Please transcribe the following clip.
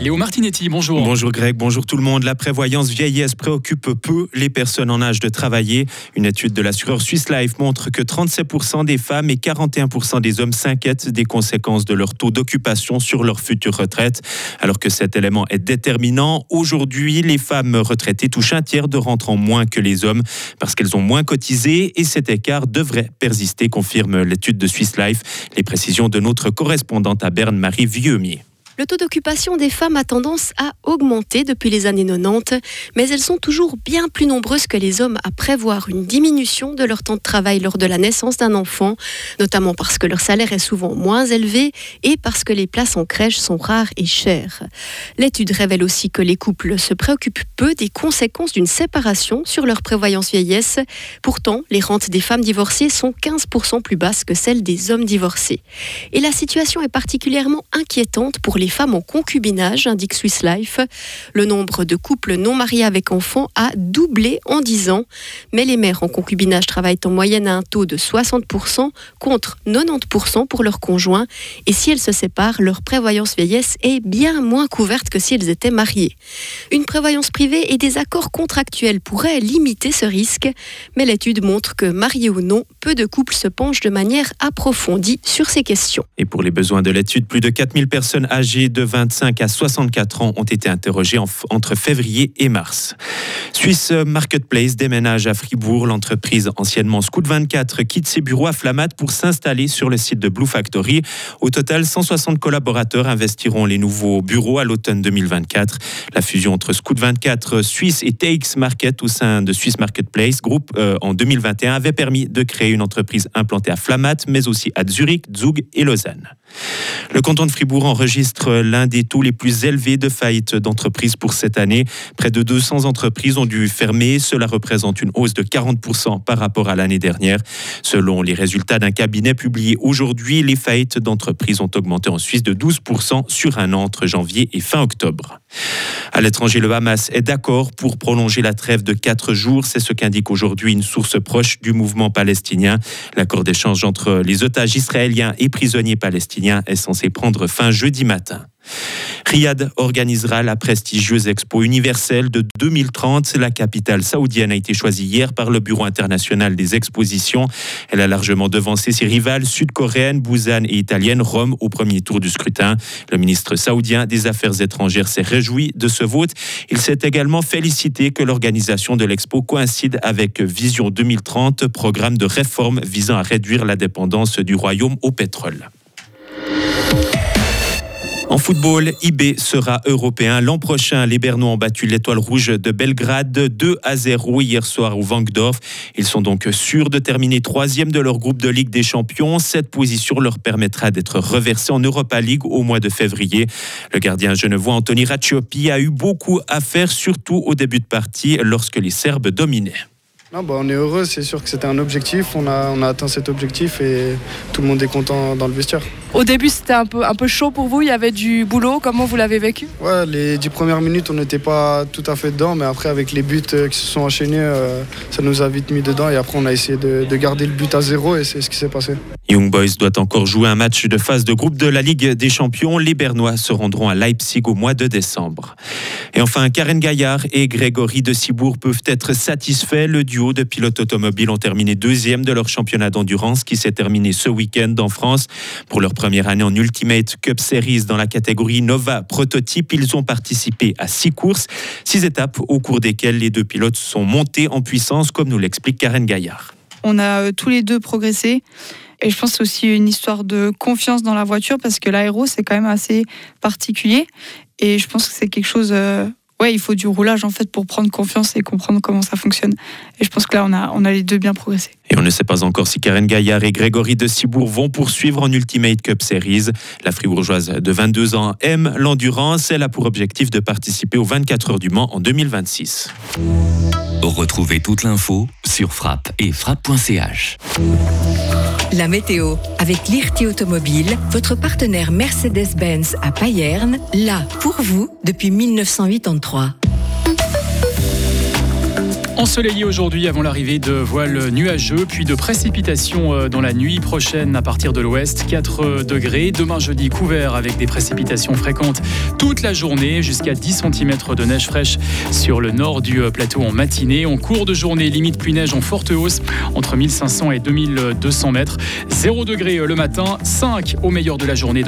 Léo Martinetti, bonjour. Bonjour Greg, bonjour tout le monde. La prévoyance vieillesse préoccupe peu les personnes en âge de travailler. Une étude de l'assureur Swiss Life montre que 37% des femmes et 41% des hommes s'inquiètent des conséquences de leur taux d'occupation sur leur future retraite. Alors que cet élément est déterminant, aujourd'hui, les femmes retraitées touchent un tiers de rentrants moins que les hommes parce qu'elles ont moins cotisé et cet écart devrait persister, confirme l'étude de Swiss Life. Les précisions de notre correspondante à Berne, Marie Vieumier. Le taux d'occupation des femmes a tendance à augmenter depuis les années 90, mais elles sont toujours bien plus nombreuses que les hommes à prévoir une diminution de leur temps de travail lors de la naissance d'un enfant, notamment parce que leur salaire est souvent moins élevé et parce que les places en crèche sont rares et chères. L'étude révèle aussi que les couples se préoccupent peu des conséquences d'une séparation sur leur prévoyance vieillesse. Pourtant, les rentes des femmes divorcées sont 15% plus basses que celles des hommes divorcés. Et la situation est particulièrement inquiétante pour les les femmes en concubinage, indique Swiss Life. Le nombre de couples non mariés avec enfants a doublé en 10 ans, mais les mères en concubinage travaillent en moyenne à un taux de 60% contre 90% pour leurs conjoints. Et si elles se séparent, leur prévoyance vieillesse est bien moins couverte que si elles étaient mariées. Une prévoyance privée et des accords contractuels pourraient limiter ce risque, mais l'étude montre que, mariés ou non, peu de couples se penchent de manière approfondie sur ces questions. Et pour les besoins de l'étude, plus de 4000 personnes âgées de 25 à 64 ans ont été interrogés entre février et mars. Suisse Marketplace déménage à Fribourg. L'entreprise anciennement Scout 24 quitte ses bureaux à Flamat pour s'installer sur le site de Blue Factory. Au total, 160 collaborateurs investiront les nouveaux bureaux à l'automne 2024. La fusion entre Scout 24 Suisse et TX Market au sein de Swiss Marketplace Group euh, en 2021 avait permis de créer une entreprise implantée à Flamat, mais aussi à Zurich, Zug et Lausanne. Le canton de Fribourg enregistre l'un des taux les plus élevés de faillite d'entreprises pour cette année. Près de 200 entreprises ont dû fermer. Cela représente une hausse de 40% par rapport à l'année dernière. Selon les résultats d'un cabinet publié aujourd'hui, les faillites d'entreprises ont augmenté en Suisse de 12% sur un an entre janvier et fin octobre. À l'étranger, le Hamas est d'accord pour prolonger la trêve de quatre jours. C'est ce qu'indique aujourd'hui une source proche du mouvement palestinien. L'accord d'échange entre les otages israéliens et prisonniers palestiniens est censé prendre fin jeudi matin. Riyad organisera la prestigieuse Expo universelle de 2030. La capitale saoudienne a été choisie hier par le Bureau international des expositions. Elle a largement devancé ses rivales sud-coréennes, Busan et italiennes, Rome au premier tour du scrutin. Le ministre saoudien des Affaires étrangères s'est réjoui de ce vote. Il s'est également félicité que l'organisation de l'Expo coïncide avec Vision 2030, programme de réforme visant à réduire la dépendance du royaume au pétrole. En football, IB sera européen l'an prochain. Les Bernois ont battu l'étoile rouge de Belgrade 2 à 0 hier soir au Vangdorf. Ils sont donc sûrs de terminer troisième de leur groupe de Ligue des Champions. Cette position leur permettra d'être reversés en Europa League au mois de février. Le gardien genevois Anthony Racciopi a eu beaucoup à faire, surtout au début de partie lorsque les Serbes dominaient. Bah, on est heureux, c'est sûr que c'était un objectif, on a, on a atteint cet objectif et tout le monde est content dans le vestiaire. Au début c'était un peu, un peu chaud pour vous, il y avait du boulot, comment vous l'avez vécu? Ouais, les dix premières minutes on n'était pas tout à fait dedans, mais après avec les buts euh, qui se sont enchaînés, euh, ça nous a vite mis dedans et après on a essayé de, de garder le but à zéro et c'est ce qui s'est passé. Young Boys doit encore jouer un match de phase de groupe de la Ligue des Champions. Les Bernois se rendront à Leipzig au mois de décembre. Et enfin, Karen Gaillard et Grégory de Cibourg peuvent être satisfaits. Le duo de pilotes automobiles ont terminé deuxième de leur championnat d'endurance qui s'est terminé ce week-end en France. Pour leur première année en Ultimate Cup Series dans la catégorie Nova Prototype, ils ont participé à six courses, six étapes au cours desquelles les deux pilotes sont montés en puissance, comme nous l'explique Karen Gaillard. On a euh, tous les deux progressé. Et je pense que c'est aussi une histoire de confiance dans la voiture parce que l'aéro, c'est quand même assez particulier. Et je pense que c'est quelque chose. Ouais, il faut du roulage en fait pour prendre confiance et comprendre comment ça fonctionne. Et je pense que là, on a, on a les deux bien progressé. Et on ne sait pas encore si Karen Gaillard et Grégory de Cibourg vont poursuivre en Ultimate Cup Series. La fribourgeoise de 22 ans aime l'endurance. Elle a pour objectif de participer aux 24 heures du Mans en 2026. Retrouvez toute l'info sur frappe et frappe.ch. La météo avec l'IRT Automobile, votre partenaire Mercedes-Benz à Payerne, là pour vous depuis 1983. Ensoleillé aujourd'hui avant l'arrivée de voiles nuageux, puis de précipitations euh, dans la nuit prochaine à partir de l'ouest. 4 degrés. Demain jeudi couvert avec des précipitations fréquentes toute la journée, jusqu'à 10 cm de neige fraîche sur le nord du euh, plateau en matinée. En cours de journée, limite pluie-neige en forte hausse entre 1500 et 2200 mètres. 0 degré euh, le matin, 5 au meilleur de la journée.